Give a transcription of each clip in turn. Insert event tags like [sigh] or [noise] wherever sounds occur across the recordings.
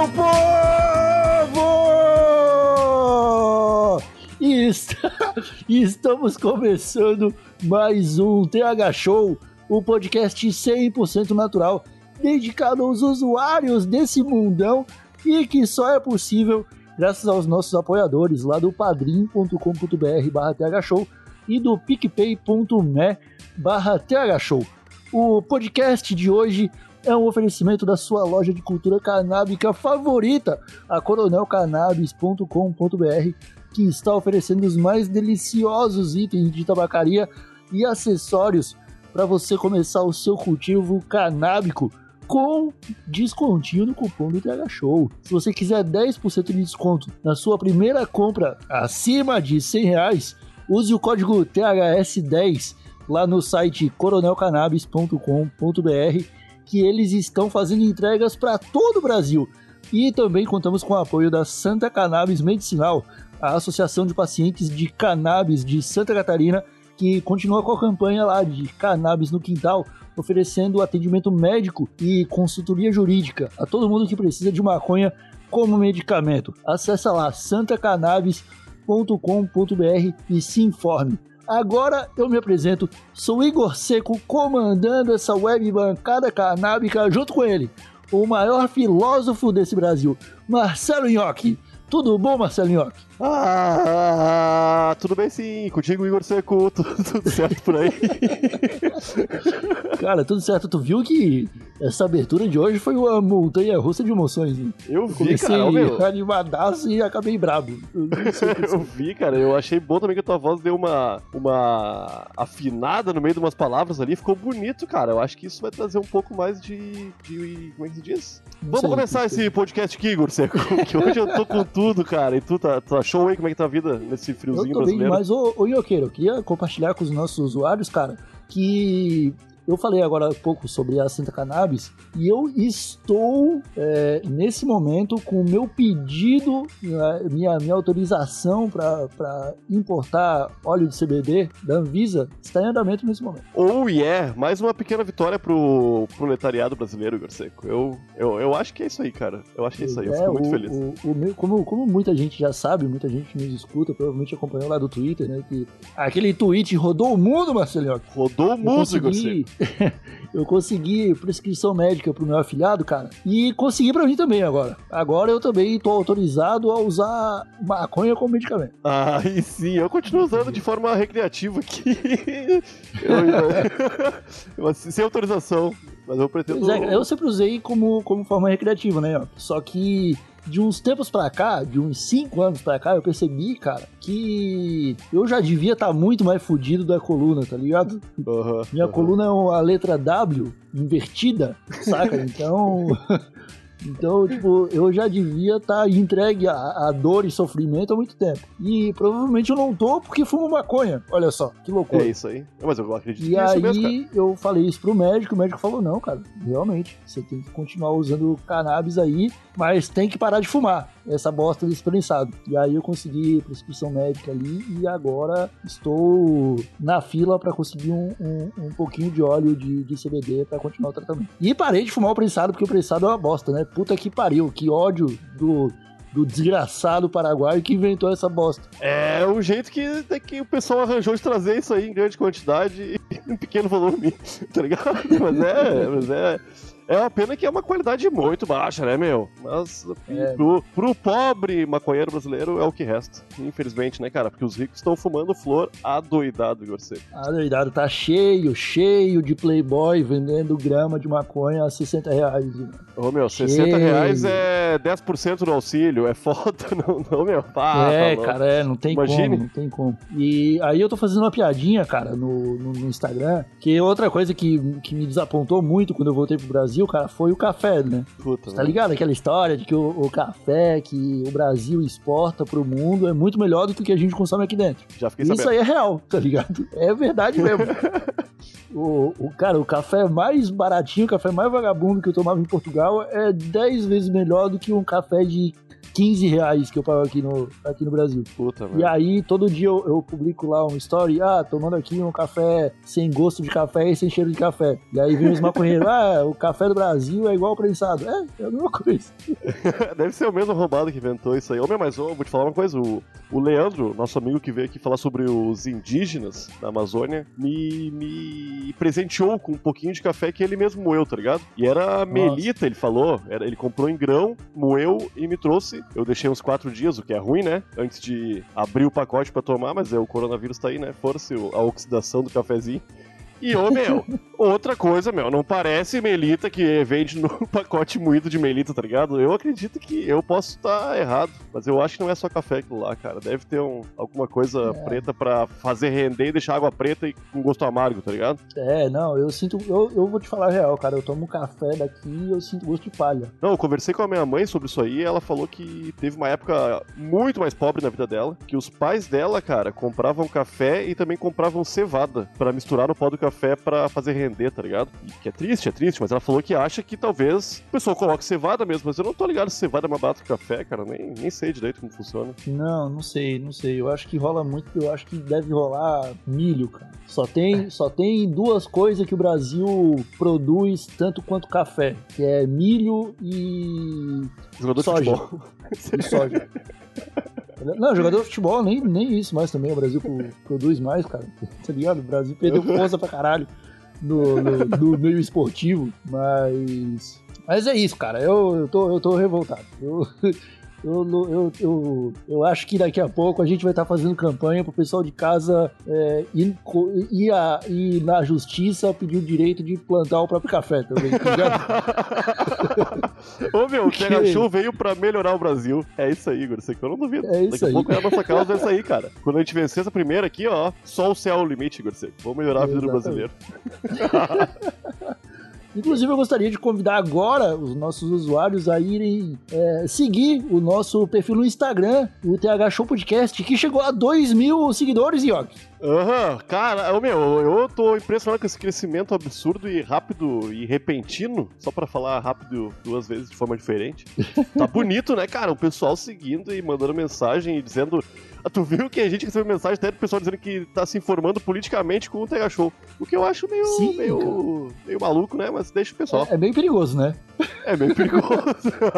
Meu povo! E está- [laughs] e estamos começando mais um TH Show, o podcast 100% natural dedicado aos usuários desse mundão e que só é possível graças aos nossos apoiadores lá do padrim.com.br barra thshow e do picpay.me barra thshow. O podcast de hoje é um oferecimento da sua loja de cultura canábica favorita, a coronelcannabis.com.br, que está oferecendo os mais deliciosos itens de tabacaria e acessórios para você começar o seu cultivo canábico com descontinho no cupom do TH Show. Se você quiser 10% de desconto na sua primeira compra acima de 100 reais, use o código THS10 lá no site coronelcannabis.com.br que eles estão fazendo entregas para todo o Brasil. E também contamos com o apoio da Santa Cannabis Medicinal, a Associação de Pacientes de Cannabis de Santa Catarina, que continua com a campanha lá de Cannabis no Quintal, oferecendo atendimento médico e consultoria jurídica a todo mundo que precisa de maconha como medicamento. Acesse lá santacannabis.com.br e se informe. Agora eu me apresento, sou Igor Seco, comandando essa web bancada canábica junto com ele, o maior filósofo desse Brasil, Marcelo Nhoque. Tudo bom, Marcelo Nhoque? Ah, tudo bem sim, contigo Igor Seco, [laughs] tudo, tudo certo por aí. Cara, tudo certo. Tu viu que essa abertura de hoje foi uma montanha russa de emoções. Hein? Eu vi, Comecei cara, meu, animadaço e acabei brabo. Eu eu vi, cara, eu achei bom também que a tua voz deu uma, uma afinada no meio de umas palavras ali, ficou bonito, cara. Eu acho que isso vai trazer um pouco mais de. de como é que se diz? Não Vamos sei, começar esse podcast aqui, Igor Seco, [laughs] que hoje eu tô com tudo, cara. E tu tá, tá show aí? Como é que tá a vida nesse Eu friozinho tô bem brasileiro? demais. Ô, ô Ioqueiro, eu queria compartilhar com os nossos usuários, cara, que eu falei agora há pouco sobre a Santa Cannabis e eu estou, é, nesse momento, com o meu pedido, né, minha, minha autorização para importar óleo de CBD da Anvisa está em andamento nesse momento. Oh yeah, mais uma pequena vitória pro proletariado brasileiro, Igor Seco. Eu, eu, eu acho que é isso aí, cara. Eu acho que é isso aí, eu É, fico muito o- feliz. o- o meu- como, como muita gente já sabe, muita gente nos escuta, provavelmente acompanhou lá do Twitter, né? Que aquele tweet rodou o mundo, Marcelinho. Rodou o mundo, Igor Seco. consegui, [laughs] eu consegui prescrição médica pro meu afilhado, cara, e consegui pra mim também agora. Agora eu também tô autorizado a usar maconha como medicamento. Ah, e sim, eu continuo usando de forma recreativa aqui. [laughs] Eu- eu- sem autorização, mas eu pretendo. É, eu sempre usei como, como forma recreativa, né? Só que de uns tempos pra cá, de uns 5 anos pra cá, eu percebi, cara, que eu já devia estar muito mais fudido da coluna, tá ligado? Aham, Minha aham. coluna é a letra W invertida, saca? Então. [laughs] Então, tipo, eu já devia estar entregue a, a dor e sofrimento há muito tempo. E provavelmente eu não tô porque fumo maconha. Olha só, que loucura. É isso aí. Mas eu acredito E que é isso aí mesmo, cara. eu falei isso pro médico, o médico falou, não, cara, realmente, você tem que continuar usando cannabis aí, mas tem que parar de fumar essa bosta desse prensado. E aí eu consegui prescrição médica ali e agora estou na fila pra conseguir um, um, um pouquinho de óleo de, de CBD pra continuar o tratamento. E parei de fumar o prensado, porque o prensado é uma bosta, né? Puta que pariu, que ódio do... Do desgraçado paraguaio que inventou essa bosta. É o jeito que, é que o pessoal arranjou de trazer isso aí em grande quantidade e [laughs] em pequeno volume, tá ligado? Mas é, mas é. É uma pena que é uma qualidade muito baixa, né, meu? Mas É. pro, pro pobre maconheiro brasileiro é o que resta. Infelizmente, né, cara? Porque os ricos estão fumando flor adoidado, Igor Seco. Ah, doidado, tá cheio, cheio de playboy vendendo grama de maconha a 60 reais. né? Ô, meu, 60 Cheio. reais é 10% do auxílio. É foda, [laughs] não, não meu. Ah, é, tá cara, é, não tem Imagine. como, não tem como. E aí eu tô fazendo uma piadinha, cara, no, no, no Instagram, que outra coisa que, que me desapontou muito quando eu voltei pro Brasil, cara, foi o café, né? Puta, Tá ligado? Aquela história de que o, o café que o Brasil exporta pro mundo é muito melhor do que o que a gente consome aqui dentro. Já fiquei Isso sabendo. aí é real, tá ligado? É verdade mesmo. [laughs] o, o, cara, o café mais baratinho, o café mais vagabundo que eu tomava em Portugal é 10 vezes melhor do que um café de 15 reais que eu pago aqui no, aqui no Brasil. Puta, E aí, todo dia eu, eu publico lá um story, ah, tomando aqui um café sem gosto de café e sem cheiro de café. E aí vem os maconheiros, [laughs] ah, o café do Brasil é igual prensado. É, é a mesma coisa. [laughs] Deve ser o mesmo roubado que inventou isso aí. Meu, mas ô, vou te falar uma coisa. O, o Leandro, nosso amigo que veio aqui falar sobre os indígenas da Amazônia, me, me presenteou com um pouquinho de café que ele mesmo moeu, tá ligado? E era melita, ele falou. Era, ele comprou em grão, moeu e me trouxe. Eu deixei uns quatro dias, o que é ruim, né? Antes de abrir o pacote pra tomar, mas é, o coronavírus tá aí, né? Força a oxidação do cafezinho. E, ô, meu, [laughs] outra coisa, meu, não parece Melita que vende no [laughs] pacote moído de Melita, tá ligado? Eu acredito que eu posso estar errado, mas eu acho que não é só café aquilo lá, cara. Deve ter um, alguma coisa preta pra fazer render e deixar água preta e com gosto amargo, tá ligado? É, não, eu sinto. Eu, eu vou te falar a real, cara. Eu tomo café daqui e eu sinto gosto de palha. Não, eu conversei com a minha mãe sobre isso aí e ela falou que teve uma época muito mais pobre na vida dela, que os pais dela, cara, compravam café e também compravam cevada pra misturar no pó do café pra fazer render, tá ligado? E que é triste, é triste, mas ela falou que acha que talvez o pessoal coloque cevada mesmo, mas eu não tô ligado se cevada é mais barato que café, cara, nem, nem sei direito como funciona. Não, não sei, não sei. Eu acho que rola muito, eu acho que deve rolar milho, cara. Só tem, só tem duas coisas que o Brasil produz tanto quanto café, que é milho e, Jogador Soja. de futebol. [laughs] e soja. Não, jogador de futebol, nem, nem isso mais também. O Brasil pro- produz mais, cara. Tá ligado? O Brasil perdeu força pra caralho no, meio esportivo. Mas. Mas é isso, cara. Eu, eu, tô, eu tô revoltado. Eu, [laughs] eu, eu, eu, eu acho que daqui a pouco a gente vai estar fazendo campanha pro pessoal de casa é, ir, ir, a- ir na justiça pedir o direito de plantar o próprio café também. tá ligado? [laughs] Ô meu, o [laughs] Que- TH Show veio pra melhorar o Brasil. É isso aí, Igor, aqui eu não duvido. É isso Daqui a aí. pouco é a nossa [laughs] causa, é isso aí, cara. Quando a gente vencer essa primeira aqui, ó, só o céu é o limite, Igor. Vamos melhorar a vida do Exatamente. brasileiro. [laughs] Inclusive, eu gostaria de convidar agora os nossos usuários a irem é, seguir o nosso perfil no Instagram, o TH Show Podcast, que chegou a 2 mil seguidores, Yoki. Aham, cara, ô, meu, eu tô impressionado com esse crescimento absurdo e rápido e repentino, só pra falar rápido duas vezes de forma diferente. Tá [laughs] bonito, né, cara? O pessoal seguindo e mandando mensagem e dizendo. Ah, tu viu que a gente recebeu mensagem até do pessoal dizendo que tá se informando politicamente com o TH Show. O que eu acho meio, Sim, meio, meio maluco, né? Mas deixa o pessoal. É, é bem perigoso, né? É, meio perigoso.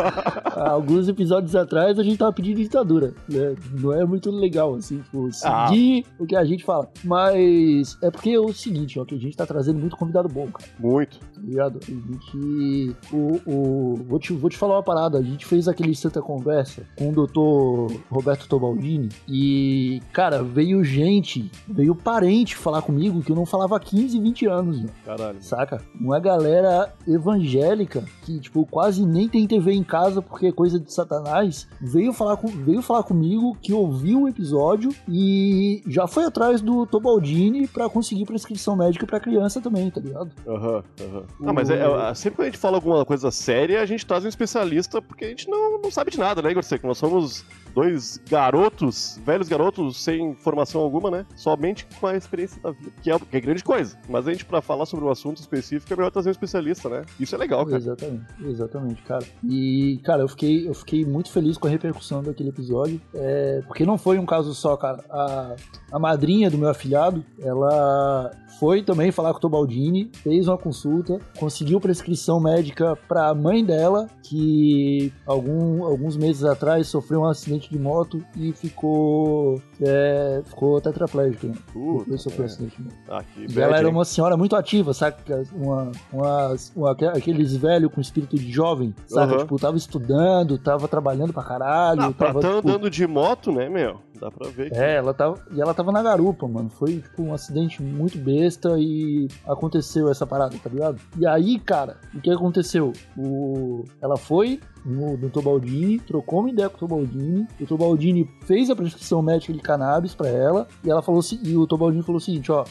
[laughs] Alguns episódios atrás a gente tava pedindo ditadura. Né? Não é muito legal, assim, tipo, Ah. seguir o que a gente fala. Mas é porque é o seguinte, ó, que a gente tá trazendo muito convidado bom, cara. Muito. Tá ligado? A gente. O, o, vou, te, vou te falar uma parada. A gente fez aquele Santa Conversa com o doutor Roberto Tobaldini. E, cara, veio gente, veio parente falar comigo que eu não falava há 15, 20 anos, meu, Caralho. saca? Uma galera evangélica que, tipo, quase nem tem TV em casa porque é coisa de satanás. Veio falar, com, veio falar comigo que ouviu o episódio e já foi atrás do Tobaldini pra conseguir prescrição médica pra criança também, tá ligado? Aham, aham. Não, mas é, é, sempre que a gente fala alguma coisa séria, a gente traz um especialista, porque a gente não, não sabe de nada, né, Igor Seco? Nós somos dois garotos, velhos garotos, sem formação alguma, né? Somente com a experiência da vida, que é, que é grande coisa. Mas a gente, pra falar sobre um assunto específico, é melhor trazer um especialista, né? Isso é legal, cara. Exatamente, exatamente, cara. E, cara, eu fiquei, eu fiquei muito feliz com a repercussão daquele episódio. é, porque não foi um caso só, cara. A, a madrinha do meu afilhado, ela foi também falar com o Tobaldini, fez uma consulta, conseguiu prescrição médica para a mãe dela, que algum, alguns meses atrás sofreu um acidente de moto e ficou, é, ficou tetraplégica. Né? Puta, Depois sofreu é. acidente de moto. Ah, E ela era uma senhora muito ativa, saca? Uma, uma, uma- aqueles velhos com espírito de jovem, saca? Aham. Tipo, tava estudando, tava trabalhando pra caralho. Ah, pra tava, tá tipo, andando de moto, né, meu? Dá pra ver que... É, ela tava. E ela tava na garupa, mano. Foi, tipo, um acidente muito besta e aconteceu essa parada, tá ligado? E aí, cara, o que aconteceu? O... Ela foi no, no Tobaldini, trocou uma ideia com o Tobaldini. O Tobaldini fez a prescrição médica de cannabis pra ela. E ela falou assim, e o Tobaldini falou o seguinte, ó.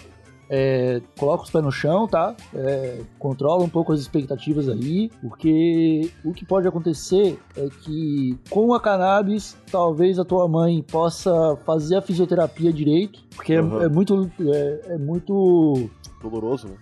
É, coloca os pés no chão, tá? É, controla um pouco as expectativas aí, porque o que pode acontecer é que com a cannabis, talvez a tua mãe possa fazer a fisioterapia direito, porque é- Uhum. é, muito é, é muito Doloroso, né?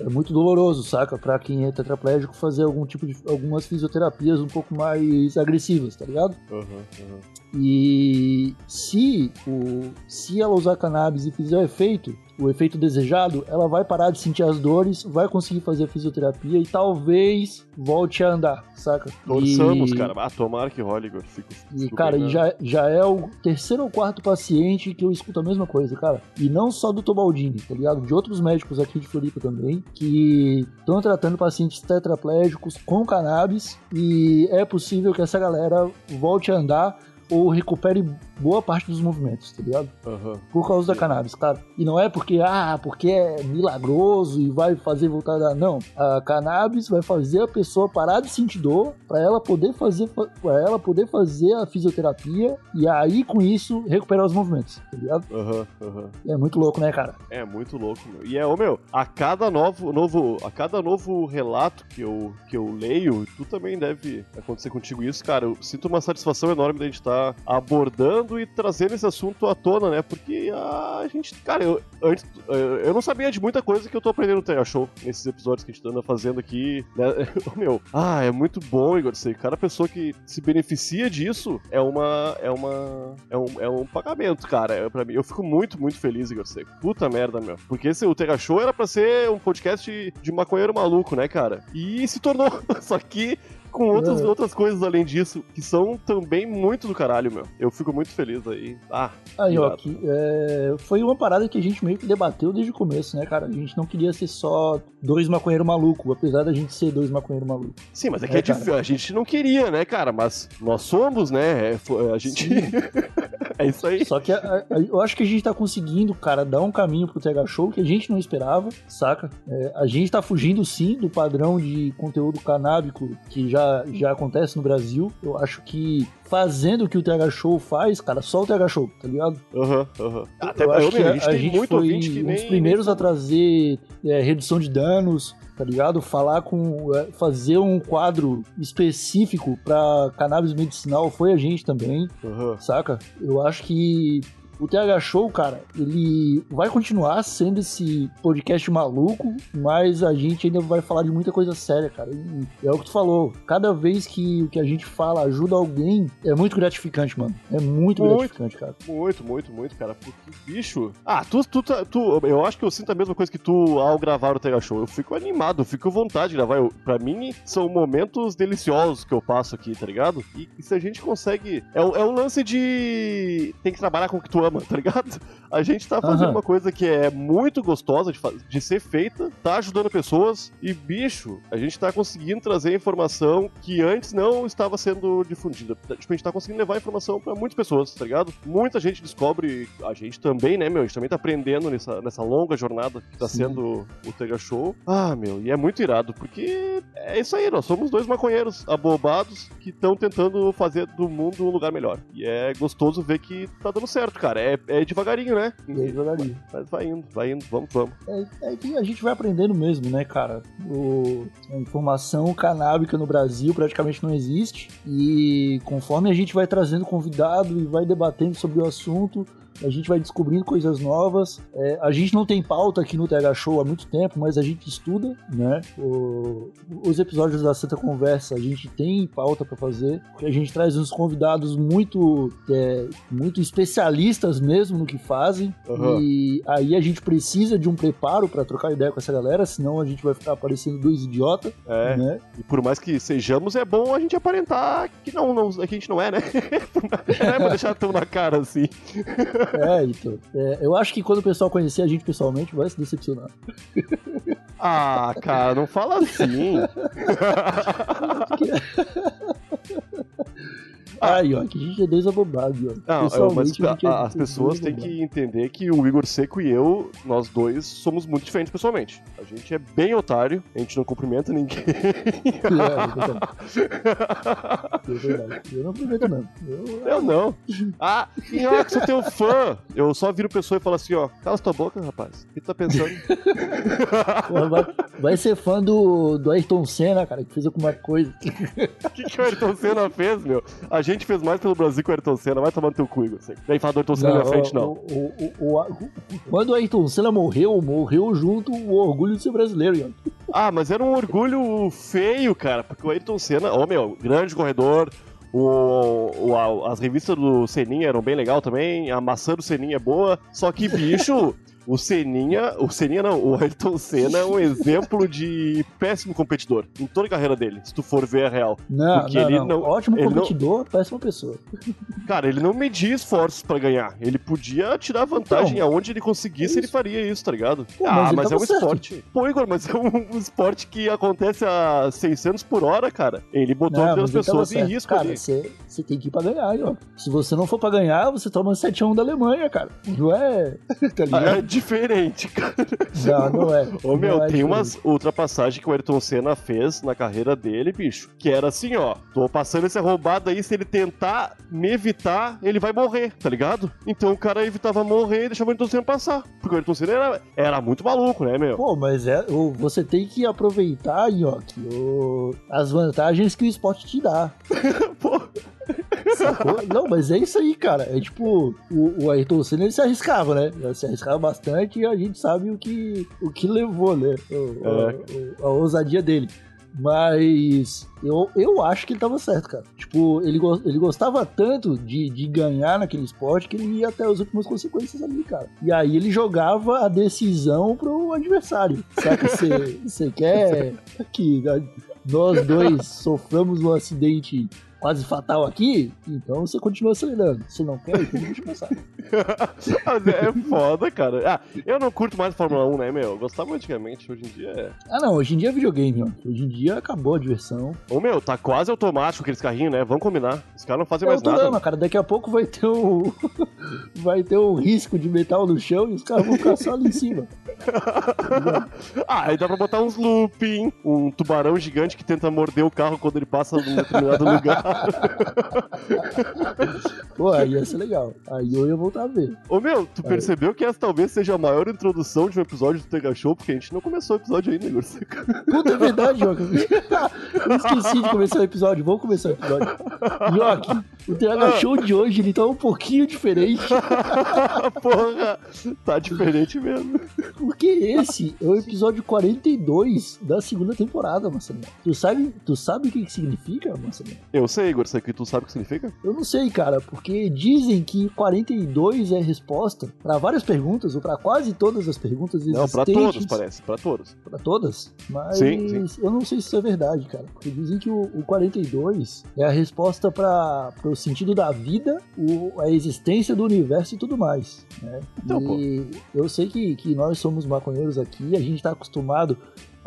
é muito doloroso, saca? Pra quem é tetraplégico fazer algum tipo de algumas fisioterapias um pouco mais agressivas, tá ligado? Aham, aham. E se, o, se ela usar cannabis e fizer o efeito, o efeito desejado, ela vai parar de sentir as dores, vai conseguir fazer a fisioterapia e talvez volte a andar, saca? Torçamos, E- cara. Ah, tomara que role, Igor. Fico, E, cara, e já, já é o terceiro ou quarto paciente que eu escuto a mesma coisa, cara. E não só do Tobaldini, tá ligado? De outros médicos aqui de Floripa também, que estão tratando pacientes tetraplégicos com cannabis e é possível que essa galera volte a andar ou recupere boa parte dos movimentos, tá ligado? Aham. Por causa da cannabis, cara. E não é porque, ah, porque é milagroso e vai fazer voltar a dar. Não. A cannabis vai fazer a pessoa parar de sentir dor para ela poder fazer para ela poder fazer a fisioterapia e aí com isso recuperar os movimentos, tá ligado? Aham, aham. É muito louco, né, cara? É muito louco, meu. E é, ô meu, a cada novo, novo, a cada novo relato que eu, que eu leio, tu também deve acontecer contigo isso, cara. Eu sinto uma satisfação enorme da gente estar abordando e trazendo esse assunto à tona, né? Porque a gente, cara, eu antes eu não sabia de muita coisa que eu tô aprendendo no Terra Show nesses episódios que a gente anda fazendo aqui, né? [laughs] Meu, ah, é muito bom, Igor, sei. Cada pessoa que se beneficia disso é uma é uma é um, é um pagamento, cara. É, pra mim, eu fico muito, muito feliz, Igor Seco. Puta merda, meu. Porque esse o Terra Show era pra ser um podcast de maconheiro maluco, né, cara? E se tornou. [laughs] Só que com outras, É. outras coisas além disso, que são também muito do caralho, meu. Eu fico muito feliz aí. Ah, Aí, ó, que, é, foi uma parada que a gente meio que debateu desde o começo, né, cara? A gente não queria ser só dois maconheiros malucos, apesar da gente ser dois maconheiros malucos. sim, mas é que É, é difícil. A gente não queria, né, cara? Mas nós somos, né? É, fo- a gente. [laughs] é isso aí. Só que a- a- eu acho que a gente tá conseguindo, cara, dar um caminho pro TH Show que a gente não esperava, saca? É, a gente tá fugindo sim do padrão de conteúdo canábico que já, já acontece no Brasil. Eu acho que fazendo o que o TH Show faz, cara, só o TH Show, tá ligado? Aham, aham. Até eu acho que a, a gente tem muito foi que um nem. dos primeiros a trazer é, redução de danos, tá ligado? Falar com. é, fazer um quadro específico pra cannabis medicinal foi a gente também Aham. saca? Eu acho que o TH Show, cara, ele vai continuar sendo esse podcast maluco, mas a gente ainda vai falar de muita coisa séria, cara. E é o que tu falou. Cada vez que o que a gente fala ajuda alguém, é muito gratificante, mano. É muito, Muito. gratificante, cara. Muito, muito, muito, cara. Porque, bicho. Ah, tu, tu, tu, Eu acho que eu sinto a mesma coisa que tu ao gravar o Tega Show. Eu fico animado, eu fico com vontade de gravar. Eu, pra mim, são momentos deliciosos que eu passo aqui, tá ligado? E, e se a gente consegue. É, é um lance de. Tem que trabalhar com o que tu ama, tá ligado? A gente tá fazendo Aham. uma coisa que é muito gostosa de, de ser feita, tá ajudando pessoas. E, bicho, a gente tá conseguindo trazer informação que antes não estava sendo difundida. Tipo, a gente tá conseguindo levar informação pra muitas pessoas, tá ligado? Muita gente descobre, a gente também, né, meu? A gente também tá aprendendo nessa, nessa longa jornada que tá Sim. sendo o Tega Show. Ah, meu, e é muito irado, porque é isso aí, nós somos dois maconheiros abobados que estão tentando fazer do mundo um lugar melhor. E é gostoso ver que tá dando certo, cara. É, é devagarinho, né? Aí, devagarinho. Mas vai indo, vai indo, vamos, vamos. É, é que a gente vai aprendendo mesmo, né, cara? O- a informação canábica no Brasil praticamente não existe. E conforme a gente vai trazendo convidado e vai debatendo sobre o assunto, a gente vai descobrindo coisas novas. É, a gente não tem pauta aqui no TH Show há muito tempo, mas a gente estuda, né? O- os episódios da Santa Conversa a gente tem pauta pra fazer, porque a gente traz uns convidados muito, é, muito especialistas mesmo no que fazem. Aham. E aí a gente precisa de um preparo pra trocar ideia com essa galera, senão a gente vai ficar parecendo dois idiotas, É, né? e por mais que sejamos, é bom a gente aparentar que não, não que a gente não é, né? [laughs] não é pra deixar tão na cara assim. É, então. É, eu acho que quando o pessoal conhecer a gente pessoalmente, vai se decepcionar. Ah, cara, não fala assim. [laughs] Aí, ó, que a gente é dois abobados, ó. Não, eu- mas a a- é as pessoas têm que entender que o Igor Seco e eu, nós dois, somos muito diferentes pessoalmente. A gente é bem otário, a gente não cumprimenta ninguém. É, é verdade. Eu não prometo, não. Eu, Eu não. Ah, Minhoca, sou teu fã. Eu só viro pessoa e falo assim, ó, cala tua boca, rapaz. O que tu tá pensando? vai, vai ser fã do, do Ayrton Senna, cara, que fez alguma coisa. [laughs] O que, que o Ayrton Senna fez, meu? A gente fez mais pelo Brasil que o Ayrton Senna. Vai tomar no teu cu, Igor. Vem falar do Ayrton Senna na minha frente, não. O, o, o, o- quando o Ayrton Senna morreu, morreu junto o orgulho de ser brasileiro, Ian. Ah, mas era um orgulho feio, cara, porque o Ayrton Senna, ô meu, grande corredor. O, o- a- as revistas do Seninha eram bem legal também, a maçã do Seninha é boa, só que, bicho, [laughs] o Seninha, o Seninha não, o Ayrton Senna é um exemplo de péssimo competidor em toda a carreira dele, se tu for ver a real. Não, Porque não, ele não. não- Ótimo ele não- competidor, péssima pessoa. Cara, ele não media esforços pra ganhar, ele podia tirar vantagem Então, aonde ele conseguisse, é ele faria isso, tá ligado? Pô, ah, mas ele mas é um certo. esporte. Pô, Igor, mas é um, um esporte que acontece a 600 por hora, cara. Ele botou Não, as pessoas em risco Cara, ali. você você tem que ir pra ganhar, ó. Se você não for pra ganhar, você toma 7x1 da Alemanha, cara. Não é. [laughs] tá Ah, ligado? É diferente, cara. Não, não é. [laughs] Ô, meu, Não é tem diferente. umas ultrapassagens que o Ayrton Senna fez na carreira dele, bicho, que era assim, ó, tô passando essa roubada aí, se ele tentar me evitar, ele vai morrer, tá ligado? Então o cara evitava morrer e deixava o Ayrton Senna passar, porque o Ayrton Senna era, era muito maluco, né, meu? Pô, mas é, você tem que aproveitar, Nhoque, o- as vantagens que o esporte te dá. [laughs] Pô, Sacou? [laughs] Não, mas é isso aí, cara. É tipo, o, o Ayrton Senna ele se arriscava, né? Ele se arriscava bastante e a gente sabe o que, o que levou, né? O- É. o- a ousadia dele. Mas eu, eu acho que ele tava certo, cara. Tipo, ele, ele gostava tanto de, de ganhar naquele esporte que ele ia até as últimas consequências ali, cara. E aí ele jogava a decisão pro adversário. Saca? [laughs] Você quer que nós dois soframos um acidente quase fatal aqui? Então você continua acelerando. Se não quer, então deixa passar. [laughs] Mas é foda, cara. Ah, eu não curto mais Fórmula 1, né, meu? Eu gostava antigamente, hoje em dia é. Ah, não, hoje em dia é videogame, ó. Hoje em dia acabou a diversão. Ô, meu, tá quase automático aqueles carrinhos, né? Vamos combinar. Os caras não fazem É mais nada. drama, cara. Daqui a pouco vai ter o. [laughs] vai ter o risco de metal no chão e os caras vão ficar só ali em cima. [laughs] Ah, aí dá pra botar uns looping, um tubarão gigante que tenta morder o carro quando ele passa num determinado lugar. [laughs] Pô, aí ia ser legal. Aí eu ia voltar a ver. Ô meu, tu percebeu que essa talvez seja a maior introdução de um episódio do Tega Show, porque a gente não começou o episódio ainda, Igor. Puta, é verdade, Joca. Eu esqueci de começar o episódio. Vamos começar o episódio. Joque, o TH Show de hoje ele tá um pouquinho diferente. [laughs] Porra, tá diferente mesmo. Porque esse é o episódio 42 da segunda temporada, Marcelinho. Tu sabe, tu sabe o que que significa, Marcelinho? Eu sei, Igor, isso aqui tu sabe o que significa? Eu não sei, cara, porque dizem que 42 é resposta pra várias perguntas, ou pra quase todas as perguntas existentes. Não, pra todos, parece, pra todos. Pra todas? Mas Sim, eu não sei se isso é verdade, cara. Porque dizem que o, o 42 é a resposta para sentido da vida, o- a existência do universo e tudo mais. Né? Então, pô. e eu sei que, que nós somos maconheiros aqui, a gente tá acostumado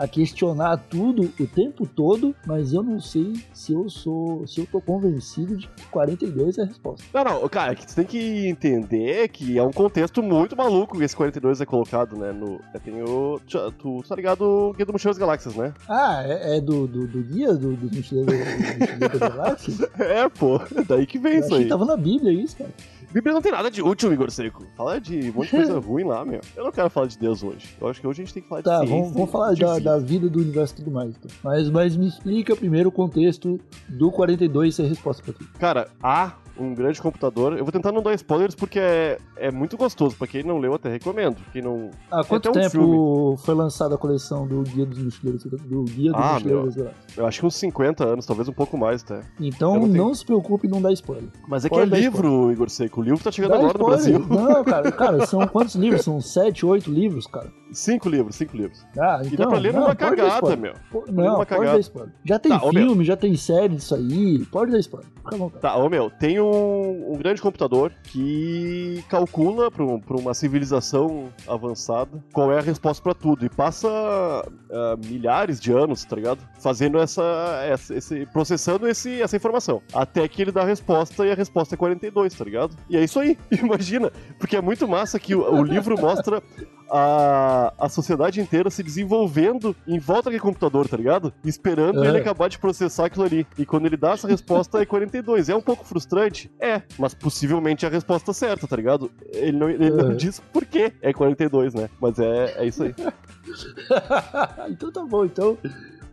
a questionar tudo o tempo todo, mas eu não sei se eu sou, se eu tô convencido de que 42 é a resposta. Não, não, cara, que tu tem que entender que é um contexto muito maluco que esse 42 é colocado, né? No, tem o. Tu, tu tá ligado o Guia do Mochila das Galáxias, né? Ah, é, é do, do, do guia do, do Mochileiro do Mochileiro da [laughs] Galáxia? É, pô, é daí que vem Eu isso aí. tava na Bíblia isso, cara. Bíblia não tem nada de útil, Igor Seco. Fala de um monte de coisa [laughs] ruim lá, meu. Eu não quero falar de Deus hoje. Eu acho que hoje a gente tem que falar Tá, de ciência. vamos, vamos falar da, vida. da vida do universo e tudo mais. Então. Mas, mas me explica primeiro o contexto do 42 ser resposta pra ti. Cara, há um grande computador. Eu vou tentar não dar spoilers porque é, é muito gostoso. Pra quem não leu, até recomendo. Quem não. Há quanto um tempo foi lançada a coleção do Guia dos Mochileiros? Do Guia dos Ah, Mochileiros meu. Eu acho que uns 50 anos, talvez um pouco mais até. Então não não, tenho- se preocupe em não dar spoiler. Mas é que Pode é dar livro, Igor Seco. O livro tá chegando Dá agora no spoiler. Brasil. Não, [laughs] cara, cara, são quantos livros? São sete, oito livros, cara. Cinco livros, cinco livros. Ah, E então, dá pra ler não, numa cagada, spoiler. meu. Pô, Não, pode cagada. dar spoiler. Já tem Tá, filme, já tem série disso aí. Pode dar spoiler. Fica à vontade. Tá, ô meu, tem um, um grande computador que calcula pra, pra uma civilização avançada qual é a resposta pra tudo. E passa ah, milhares de anos, tá ligado? Fazendo essa. essa- esse, processando esse, essa informação. Até que ele dá a resposta e a resposta é 42, tá ligado? E é isso aí, [laughs] imagina. Porque é muito massa que o, o livro mostra. A, a sociedade inteira se desenvolvendo em volta daquele computador, tá ligado? Esperando É. ele acabar de processar aquilo ali. E quando ele dá essa resposta é 42. É um pouco frustrante? É, mas possivelmente é a resposta certa, tá ligado? Ele não, ele não É. diz por que é 42, né? Mas é, é isso aí. [laughs] então tá bom, então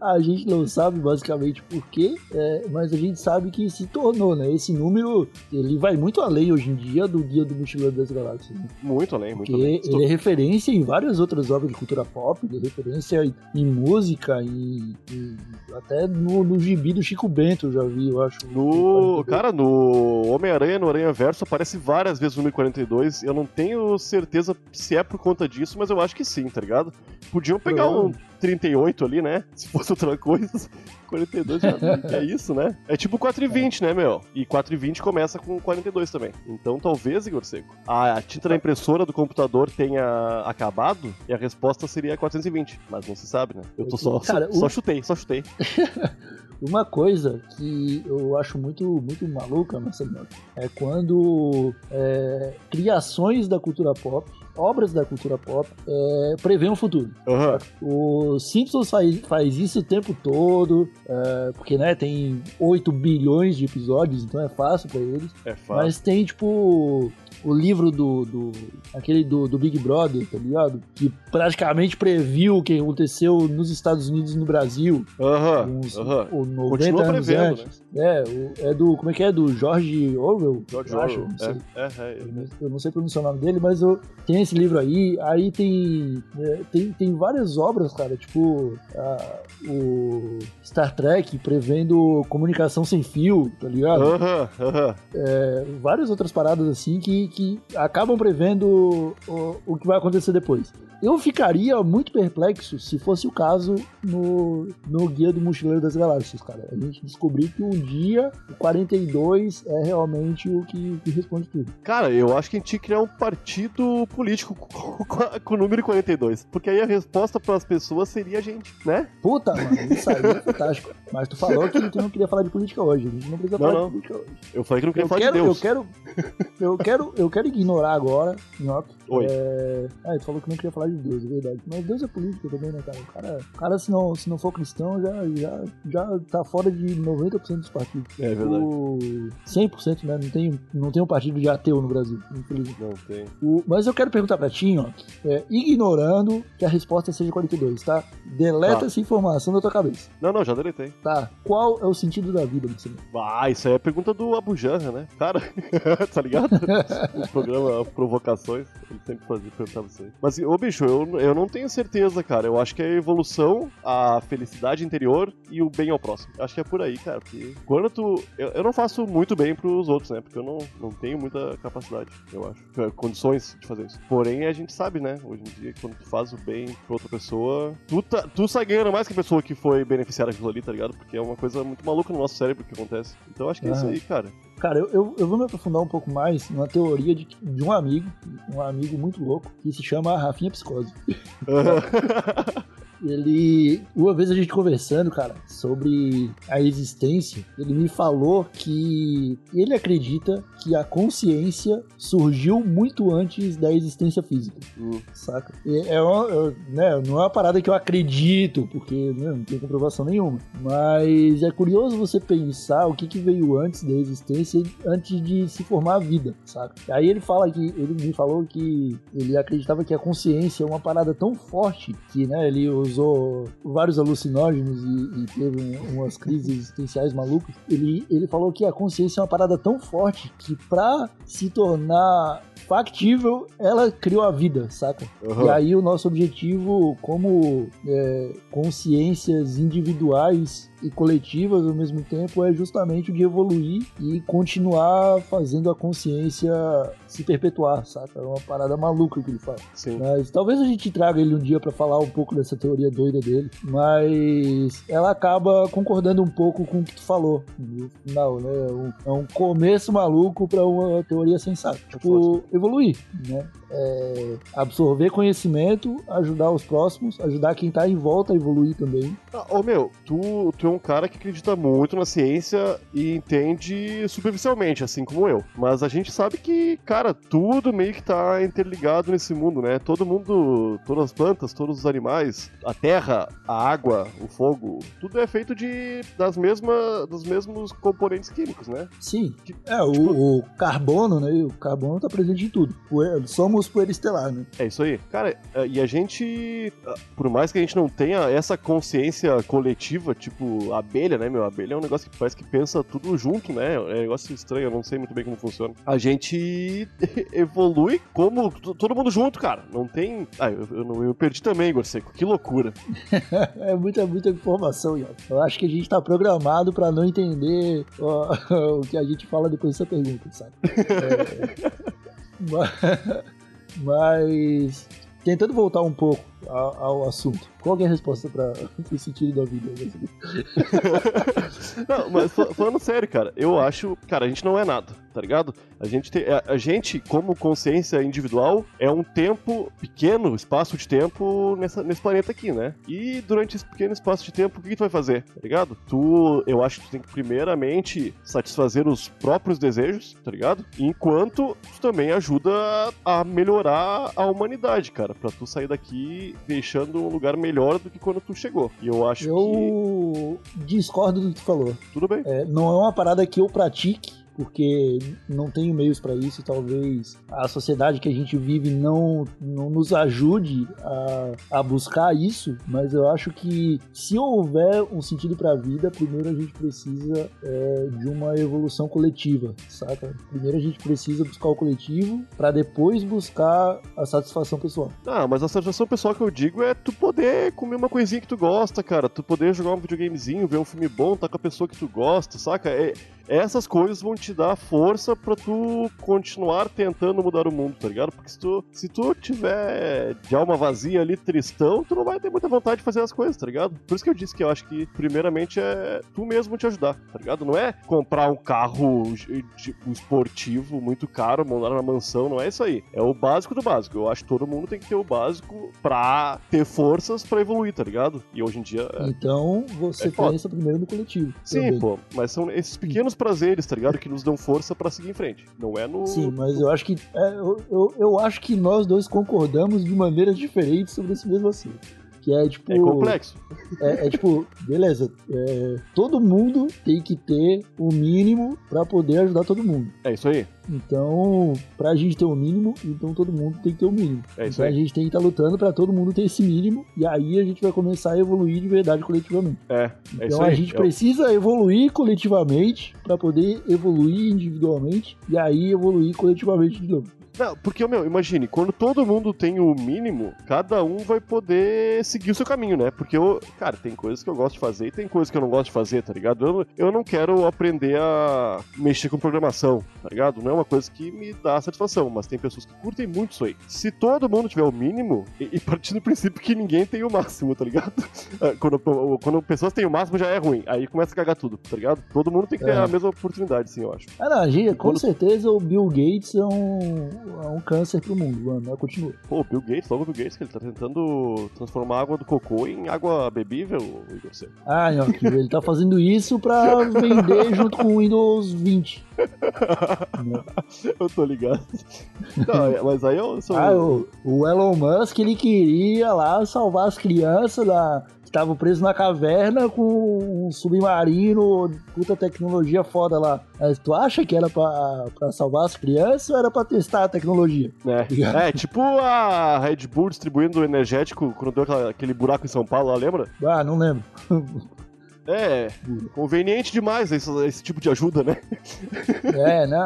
a gente não sabe basicamente por quê, é, mas a gente sabe que se tornou, né? Esse número, ele vai muito além hoje em dia do Guia do Mochileiro das Galáxias. Né? Muito além, muito Porque além. ele é referência em várias outras obras de cultura pop, ele é referência em, em música, em, em- até no, no gibi do Chico Bento eu já vi, eu acho. No. Cara, no Homem-Aranha, no Aranha Verso, aparece várias vezes o número 42. Eu não tenho certeza se é por conta disso, mas eu acho que sim, tá ligado? Podiam pegar um 38 ali, né? [laughs] Se fosse outra coisa. [laughs] 42 já é isso, né? É tipo 4 e 20, né, meu? E 4 e 20 começa com 42 também. Então talvez, Igor Seco, a tinta da impressora do computador tenha acabado e a resposta seria 420. Mas não se sabe, né? Eu tô só, Cara, só, só o- chutei, só chutei. [laughs] Uma coisa que eu acho muito, muito maluca, Marcelo, é quando é, criações da cultura pop, obras da cultura pop, é, prevêem o futuro. Aham. O Simpsons faz, faz isso o tempo todo, é, porque né, tem 8 bilhões de episódios, então é fácil pra eles. É fácil. Mas tem, tipo, o livro do. do aquele do, do Big Brother, tá ligado? Que praticamente previu o que aconteceu nos Estados Unidos e no Brasil. Aham, Uns aham. ou 90 Continua anos prevendo, né? É, o- é do. Como é que é? Do George Orwell? George eu acho, Orwell. não sei. É, é, é, Eu não- Eu não sei pronunciar o nome dele, mas eu, tem esse livro aí. Aí tem, é, tem, tem várias obras, cara, tipo a- o Star Trek prevendo comunicação sem fio, tá ligado? Aham, aham. É, várias outras paradas assim que, que acabam prevendo o, o que vai acontecer depois. Eu ficaria muito perplexo se fosse o caso no, no Guia do Mochileiro das Galáxias, cara. A gente descobriu que um dia o 42 é realmente o que, que responde tudo. Cara, eu acho que a gente tinha que criar um partido político [laughs] com, com o número 42. Porque aí a resposta para as pessoas seria a gente, né? Puta, mano, isso aí é fantástico. Mas tu falou que tu não queria falar de política hoje. A gente não precisa Não, falar não. de política hoje. Eu falei que não queria Eu falar quero, de eu Deus. quero, eu quero, eu quero ignorar agora, Nhoque. Oi. É... Ah, tu falou que não queria falar de Deus, é verdade. Mas Deus é política também, né, cara? O cara, cara se, não, se não for cristão, já, já, já tá fora de 90% dos partidos. É verdade. O 100%, né? Não tem, não tem um partido de ateu no Brasil, infelizmente. Não tem. O- mas eu quero perguntar pra ti, ó, é, ignorando que a resposta seja 42, tá? Deleta Tá. essa informação da tua cabeça, Não, não, já deletei. tá? Qual é o sentido da vida, Luciano? Ah, isso aí é a pergunta do Abu Janra, né? Cara, [laughs] tá ligado? [laughs] O programa Provocações, ele sempre fazia, perguntava isso aí. Mas, ô bicho, eu, eu não tenho certeza, cara. Eu acho que é a evolução, a felicidade interior e o bem ao próximo. Acho que é por aí, cara. Porque quando tu. Eu, eu não faço muito bem pros outros, né? Porque eu não, não tenho muita capacidade, eu acho. Condições de fazer isso. Porém, a gente sabe, né? Hoje em dia, quando tu faz o bem pra outra pessoa, tu, tá, tu sai ganhando mais que a pessoa que foi beneficiada daquilo ali, tá ligado? Porque é uma coisa muito maluca no nosso cérebro que acontece. Então acho que é isso Ah. aí, cara. Cara, eu, eu, eu vou me aprofundar um pouco mais numa teoria de, de um amigo, um amigo muito louco, que se chama Rafinha Psicose. [laughs] Ele, uma vez a gente conversando, cara, sobre a existência, ele me falou que ele acredita que a consciência surgiu muito antes da existência física, Hum. saca? E É uma, é, né, não é uma parada que eu acredito, porque né, não tem comprovação nenhuma, mas é curioso você pensar o que, que veio antes da existência, antes de se formar a vida, saca? Aí ele fala que, ele me falou que ele acreditava que a consciência é uma parada tão forte que, né, ele, usou vários alucinógenos e, e teve um- umas crises existenciais malucas, ele, ele falou que a consciência é uma parada tão forte que pra se tornar factível, ela criou a vida, saca? Aham. E aí o nosso objetivo como é, consciências individuais e coletivas ao mesmo tempo é justamente o de evoluir e continuar fazendo a consciência se perpetuar, saca? É uma parada maluca que ele fala. Sim. Mas talvez a gente traga ele um dia pra falar um pouco dessa teoria doida dele, mas ela acaba concordando um pouco com o que tu falou no final, né? É um- É um começo maluco pra uma teoria sensata. Tipo, evoluir, né? É, absorver conhecimento, ajudar os próximos, ajudar quem tá em volta a evoluir também. Ah, Ô meu, tu, tu é um cara que acredita muito na ciência e entende superficialmente, assim como eu. Mas a gente sabe que, cara, tudo meio que tá interligado nesse mundo, né? Todo mundo, todas as plantas, todos os animais, a terra, a água, o fogo, tudo é feito de das mesmas, dos mesmos componentes químicos, né? Sim, é, o, o carbono, né? O carbono tá presente em tudo. Poeira- Somos poeira estelar, né? É isso aí. Cara, é, e a gente, ah, por mais que a gente não tenha essa consciência coletiva, tipo abelha, né, meu? Abelha é um negócio que parece que pensa tudo junto, né? É um negócio estranho, eu não sei muito bem como funciona. A gente [laughs] evolui como todo mundo junto, cara. Não tem. Ah, eu, eu, eu perdi também, Igor Seco. Que loucura. [laughs] É muita, muita informação, Ian. Eu acho que a gente tá programado pra não entender ó, [laughs] o que a gente fala depois dessa pergunta, sabe? É, mas, tentando voltar um pouco ao, ao assunto, qual é a resposta para o sentido da vida? [laughs] Não, mas fa- falando sério, cara, eu acho, cara, a gente não é nada, tá ligado? A gente a, a gente, como consciência individual, é um tempo pequeno, espaço de tempo nessa, nesse planeta aqui, né? E durante esse pequeno espaço de tempo, o que, que tu vai fazer, tá ligado? Tu, eu acho que tu tem que primeiramente satisfazer os próprios desejos, tá ligado? Enquanto tu também ajuda a melhorar a humanidade, cara, pra tu sair daqui deixando um lugar melhor do que quando tu chegou. E eu acho que Eu discordo do que tu falou. tudo bem. É, não é uma parada que eu pratique, porque não tenho meios para isso. Talvez a sociedade que a gente vive não, não nos ajude a, a buscar isso, mas eu acho que se houver um sentido para a vida, primeiro a gente precisa é, de uma evolução coletiva, saca? Primeiro a gente precisa buscar o coletivo para depois buscar a satisfação pessoal. Ah, mas a satisfação pessoal que eu digo é tu poder comer uma coisinha que tu gosta, cara. Tu poder jogar um videogamezinho, ver um filme bom, tá com a pessoa que tu gosta, saca? É, essas coisas vão te dar força pra tu continuar tentando mudar o mundo, tá ligado? Porque se tu, se tu tiver de alma vazia ali, tristão, tu não vai ter muita vontade de fazer as coisas, tá ligado? Por isso que eu disse que eu acho que, primeiramente, é tu mesmo te ajudar, tá ligado? Não é comprar um carro tipo, esportivo muito caro, morar na mansão, não é isso aí. É o básico do básico. Eu acho que todo mundo tem que ter o básico pra ter forças pra evoluir, tá ligado? E hoje em dia. é- Então você É foda. pensa primeiro no coletivo. Sim, também. pô, mas são esses pequenos prazeres, tá ligado? Que nos dão força pra seguir em frente. Não é no. Sim, mas eu acho que é, eu, eu, eu acho que nós dois concordamos de maneiras diferentes sobre esse mesmo assunto. Que é tipo. É complexo. É, é tipo, beleza, é, todo mundo tem que ter o mínimo pra poder ajudar todo mundo. É isso aí. Então, pra gente ter o mínimo, então todo mundo tem que ter o mínimo. É isso então a aí. gente tem que estar lutando pra todo mundo ter esse mínimo, e aí a gente vai começar a evoluir de verdade coletivamente. É. É Então a gente Eu- precisa evoluir coletivamente pra poder evoluir individualmente e aí evoluir coletivamente de novo. Não, porque, meu, imagine, quando todo mundo tem o mínimo, cada um vai poder seguir o seu caminho, né? Porque eu, cara, tem coisas que eu gosto de fazer e tem coisas que eu não gosto de fazer, tá ligado? Eu, eu não quero aprender a mexer com programação, tá ligado? Não é uma coisa que me dá satisfação, mas tem pessoas que curtem muito isso aí. Se todo mundo tiver o mínimo, e, e partindo do princípio que ninguém tem o máximo, tá ligado? [laughs] Ah, Quando, quando pessoas têm o máximo já é ruim, aí começa a cagar tudo, tá ligado? Todo mundo tem que ter É. a mesma oportunidade, sim, eu acho. Ah, não, gente, com Quando- certeza o Bill Gates é um, é um câncer pro mundo, mano, continua. Pô, o Bill Gates, logo o Bill Gates, que ele tá tentando transformar a água do cocô em água bebível, Igor Seco. Ah, Nhoque, ele tá fazendo isso pra vender [laughs] junto com o Windows 20. né? Eu tô ligado. Não, é- mas aí eu sou. Ah, o, o Elon Musk, ele queria lá salvar as crianças da estavam presos na caverna com um submarino, puta tecnologia foda lá. Mas tu acha que era pra, pra salvar as crianças ou era pra testar a tecnologia? É. é, tipo a Red Bull distribuindo energético quando deu aquela- aquele buraco em São Paulo, lá, lembra? Ah, não lembro. [laughs] É, conveniente demais esse, esse tipo de ajuda, né? É, né?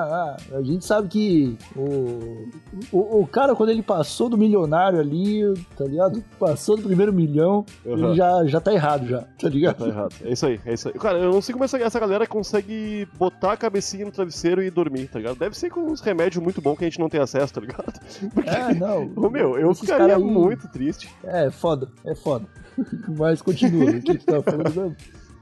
a gente sabe que o, o, o cara, quando ele passou do milionário ali, tá ligado? Passou do primeiro milhão, Uhum. ele já, já tá errado já, tá ligado? Tá errado. É isso aí, é isso aí. Cara, eu não sei como essa, essa galera consegue botar a cabecinha no travesseiro e dormir, tá ligado? Deve ser com uns remédios muito bons que a gente não tem acesso, tá ligado? [laughs] Porque, É, não. ô, meu, eu ficaria aí- muito triste. É, foda, é foda. [laughs] Mas continua, o que tu tava falando mesmo?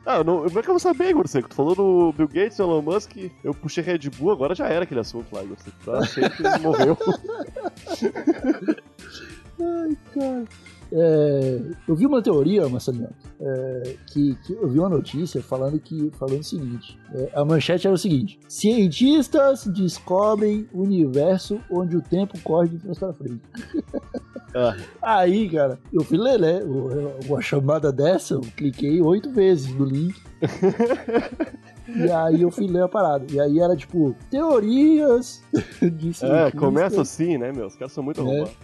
Ah, não, como é que eu vou saber, Igor Seco? Tu falou do Bill Gates e Elon Musk, eu puxei Red Bull, agora já era aquele assunto lá, Igor Seco. Pra sempre morreu. [laughs] Ai, cara. É, eu vi uma teoria, Marcelinho, é, que, que eu vi uma notícia falando que falando o seguinte: é, a manchete era o seguinte: cientistas descobrem o universo onde o tempo corre de trás para frente. [laughs] Ah. Aí, cara, eu fui ler, né? Uma chamada dessa, eu cliquei oito vezes no link. [laughs] E aí eu fui ler a parada. E aí era tipo, teorias de É, começa assim, né, meu? Os caras são muito É. arrombados.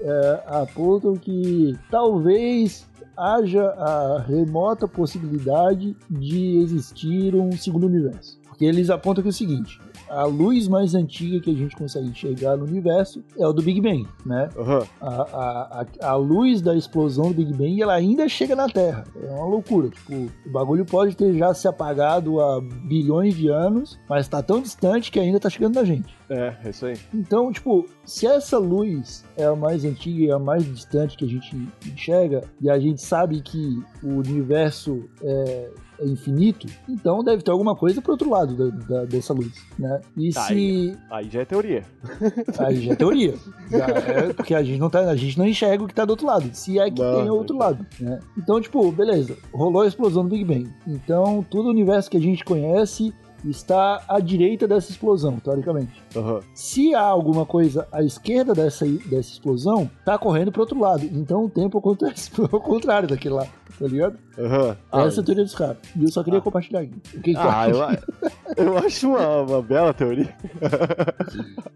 é, apontam que talvez haja a remota possibilidade de existir um segundo universo. Porque eles apontam que é o seguinte: a luz mais antiga que a gente consegue enxergar no universo é o do Big Bang, né? Aham. A, a, a, a luz da explosão do Big Bang ela ainda chega na Terra. É uma loucura. Tipo, o bagulho pode ter já se apagado há bilhões de anos, mas tá tão distante que ainda tá chegando na gente. É, é isso aí. Então, tipo, se essa luz é a mais antiga e a mais distante que a gente enxerga, e a gente sabe que o universo é, é infinito, então deve ter alguma coisa pro outro lado da- da- dessa luz, né? E Tá, se. Aí já é teoria. [laughs] Aí já é teoria. Já é porque a gente, não tá, a gente não enxerga o que tá do outro lado. Se é que Não, tem outro não. lado, né? Então, tipo, beleza. Rolou a explosão do Big Bang. Então, todo o universo que a gente conhece está à direita dessa explosão, teoricamente. Aham. Se há alguma coisa à esquerda dessa, dessa explosão, tá correndo pro outro lado. Então o tempo acontece [laughs] ao contrário daquele lá, tá ligado? Aham. Essa é a teoria dos caras. E eu só queria compartilhar aqui. O que, que Ah, eu, eu acho uma, uma bela teoria.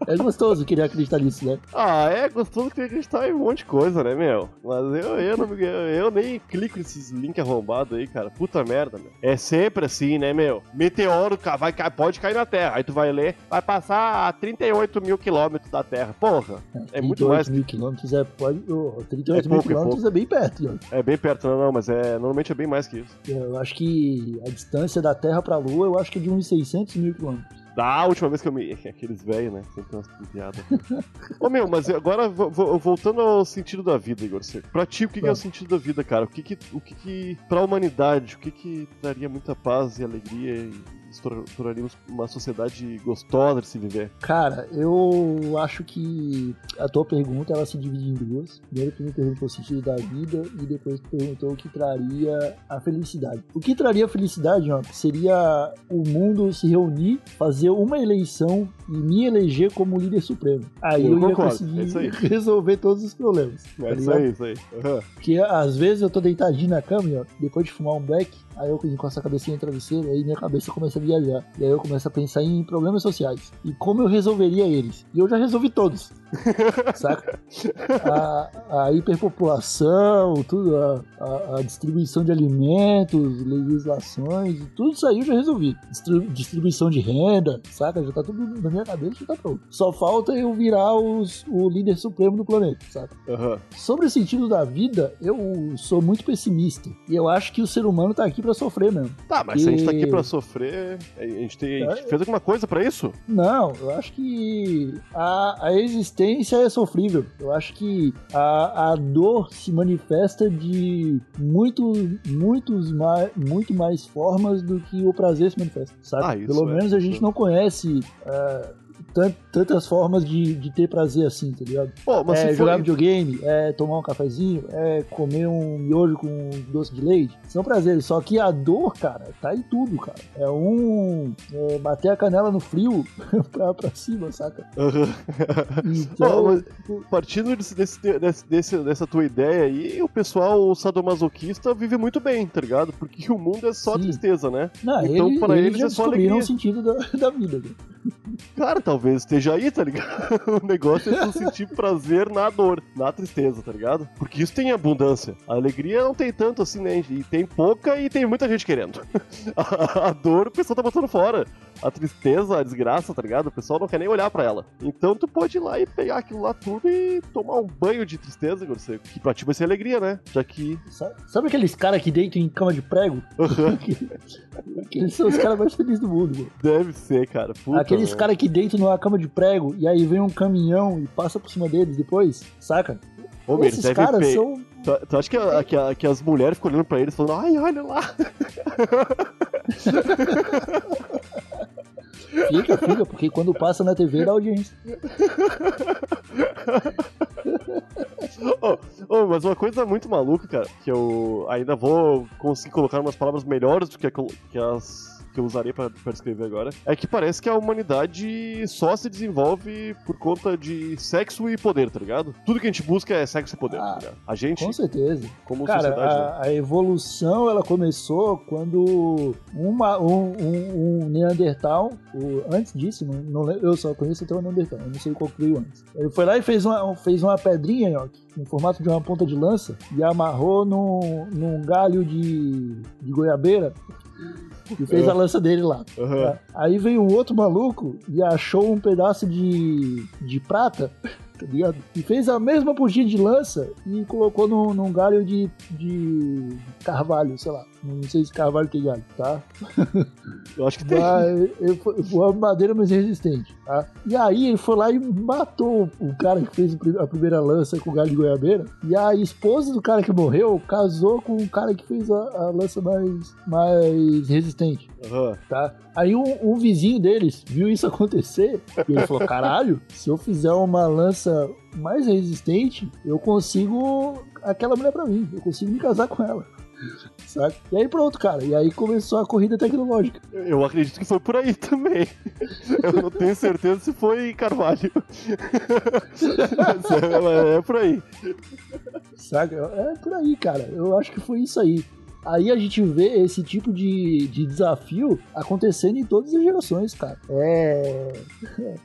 É gostoso querer acreditar nisso, né? Ah, é gostoso que acreditar em um monte de coisa, né, meu? Mas eu, eu, não, eu, eu nem clico nesses links arrombados aí, cara. Puta merda, meu. É sempre assim, né, meu? Meteoro ca- vai, pode cair na Terra. Aí tu vai ler, vai passar a 38 mil quilômetros da Terra. Porra, É muito 38 mais mil quilômetros é. Pode, oh, 38 É mil é quilômetros é, bem perto, Ian. é bem perto, não, não, mas é, normalmente é bem mais que isso. Eu acho que a distância da Terra pra Lua, eu acho que é de uns 600 mil quilômetros. Da última vez que eu me. [laughs] Aqueles velhos, né? Sempre tem umas piadas. Ô meu, mas agora vo- vo- voltando ao sentido da vida, Igor. Pra ti, o que, que é o Tá. sentido da vida, cara? O que que. O que, que pra humanidade, o que que traria muita paz e alegria e se tor- tornaríamos uma sociedade gostosa de se viver? Cara, eu acho que a tua pergunta ela se divide em duas. Primeiro tu me perguntou o sentido da vida e depois tu perguntou o que traria a felicidade. O que traria a felicidade, ó, seria o mundo se reunir, fazer uma eleição e me eleger como líder supremo. Aí Eu eu, ia concordo, conseguir é isso [laughs] resolver todos os problemas. tá É isso ligado? aí, isso aí. Aham. Porque às vezes eu tô deitadinho na cama, ó, depois de fumar um black, aí eu encosto a cabecinha no travesseiro, aí minha cabeça começa a viajar. E aí eu começo a pensar em problemas sociais. E como eu resolveria eles. E eu já resolvi todos. Saca? A, a hiperpopulação, tudo, a, a- a distribuição de alimentos, legislações, tudo isso aí eu já resolvi. Distri- distribuição de renda, saca? Já tá tudo na minha cabeça, já tá pronto. Só falta eu virar os- o líder supremo do planeta, saca? Aham. Sobre o sentido da vida, eu sou muito pessimista. E eu acho que o ser humano tá aqui pra sofrer mesmo. Tá, mas se a gente tá aqui E- pra sofrer, a gente, tem, a gente É. fez alguma coisa pra isso? Não, eu acho que a, a existência é sofrível. Eu acho que a, a dor se manifesta de muito, muitos mais, muito mais formas do que o prazer se manifesta, sabe? Ah, Pelo é, menos a gente é. não conhece. ah, tant- tantas formas de, de ter prazer assim, tá ligado? Pô, mas é se jogar for... videogame, é tomar um cafezinho, é comer um miojo com doce de leite. São prazeres. Só que a dor, cara, tá em tudo, cara. É um. é bater a canela no frio [laughs] pra, pra cima, saca? Aham. Então. Pô, mas partindo desse, desse, desse- dessa tua ideia aí, o pessoal sadomasoquista vive muito bem, tá ligado? Porque [laughs] o mundo é só Sim. tristeza, né? Não, então, ele, pra eles é só alegria. o sentido da, [laughs] da vida. né? Cara, talvez esteja aí, tá ligado? [laughs] O negócio é tu sentir prazer na dor, na tristeza, tá ligado? Porque isso tem abundância. A alegria não tem tanto assim, né? E tem pouca e tem muita gente querendo. [laughs] A, a dor o pessoal tá botando fora. A tristeza, a desgraça, tá ligado? O pessoal não quer nem olhar pra ela. Então tu pode ir lá e pegar aquilo lá tudo e tomar um banho de tristeza, Gorseco. Que pra ti vai ser alegria, né? Já que. Sabe, aqueles caras que deitam em cama de prego? [laughs] Aqueles são os caras mais felizes do mundo, mano. Deve ser, cara. Puta, Aqueles mano. caras que deitam numa cama de prego e aí vem um caminhão e passa por cima deles depois, saca? Ô, eles Esses caras pe- são. Tu, tu acha que, a- que, a- que as mulheres ficam olhando pra eles falando, ai, olha lá. Fica, fica, porque quando passa na TV dá audiência. Ô, [laughs] ô, mas uma coisa muito maluca, cara, que eu ainda vou conseguir colocar umas palavras melhores do que, a que as que eu usaria pra, pra descrever agora, é que parece que a humanidade só se desenvolve por conta de sexo e poder, tá ligado? Tudo que a gente busca é sexo e poder, Ah, tá ligado? A gente, Com certeza. como Cara, sociedade, né? a, a evolução ela começou quando uma, um, um, um Neandertal, o- antes disso, não, não eu só conheço até o Neandertal, eu não sei qual que veio antes. Ele foi lá e fez uma, fez uma pedrinha, Nhoque, no formato de uma ponta de lança, e amarrou num, num galho de, de goiabeira e fez a lança dele lá. Tá? Aí veio um outro maluco e achou um pedaço de, de prata, tá ligado? E fez a mesma pontinha de lança e colocou num, num galho de, de carvalho, sei lá. Não sei se carvalho tem galho, tá? [laughs] Eu acho que tem. Mas uma madeira mais resistente, tá? E aí ele foi lá e matou o cara que fez a primeira lança com o galho de goiabeira. E a esposa do cara que morreu casou com o cara que fez a, a lança mais, mais resistente Aham. tá? Aí um, um vizinho deles viu isso [laughs] acontecer e ele falou: caralho, se eu fizer uma lança mais resistente, eu consigo aquela mulher pra mim, eu consigo me casar com ela. Saca? E aí pronto, cara. E aí começou a corrida tecnológica. Eu acredito que foi por aí também. Eu não tenho certeza se foi Carvalho. Mas é, é por aí. Saca? É por aí, cara. Eu acho que foi isso aí. Aí a gente vê esse tipo de, de desafio acontecendo em todas as gerações, cara. É,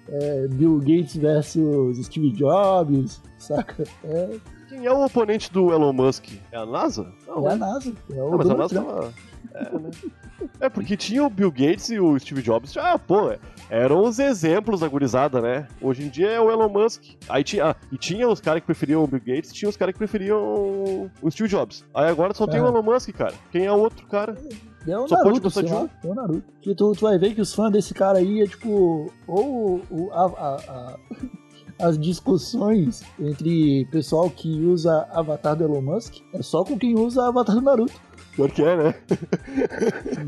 é Bill Gates versus Steve Jobs, saca? É, Quem é o oponente do Elon Musk? É a NASA? Não, é a né? NASA. É o Ah, mas a NASA Trump. É, né? [laughs] É, porque tinha o Bill Gates e o Steve Jobs. Ah, pô, eram os exemplos da gurizada, né? Hoje em dia é o Elon Musk. Aí tinha, ah, e tinha os caras que preferiam o Bill Gates, tinha os caras que preferiam o Steve Jobs. Aí agora só tem É. o Elon Musk, cara. Quem é o outro cara? É o Só Naruto, sei lá. É o Naruto. Que tu, tu vai ver que os fãs desse cara aí é tipo. Ou o- a- a- a- [laughs] as discussões entre pessoal que usa avatar do Elon Musk é só com quem usa avatar do Naruto. Pior que é, né?